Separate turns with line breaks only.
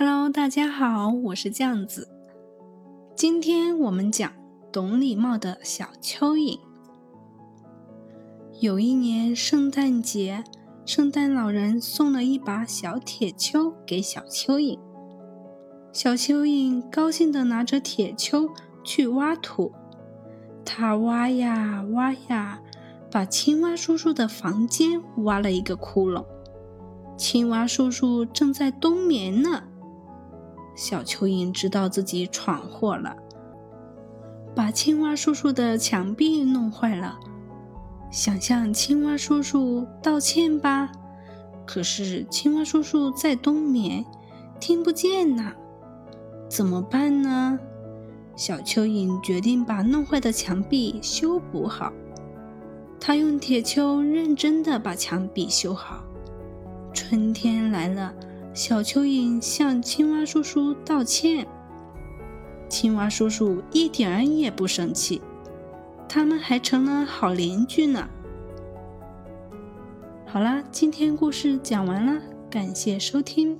Hello，大家好，我是酱子。今天我们讲懂礼貌的小蚯蚓。有一年圣诞节，圣诞老人送了一把小铁锹给小蚯蚓。小蚯蚓高兴地拿着铁锹去挖土，它挖呀挖呀，把青蛙叔叔的房间挖了一个窟窿。青蛙叔叔正在冬眠呢。小蚯蚓知道自己闯祸了，把青蛙叔叔的墙壁弄坏了，想向青蛙叔叔道歉吧。可是青蛙叔叔在冬眠，听不见呐，怎么办呢？小蚯蚓决定把弄坏的墙壁修补好。他用铁锹认真的把墙壁修好。春天来了。小蚯蚓向青蛙叔叔道歉，青蛙叔叔一点儿也不生气，他们还成了好邻居呢。好啦，今天故事讲完了，感谢收听。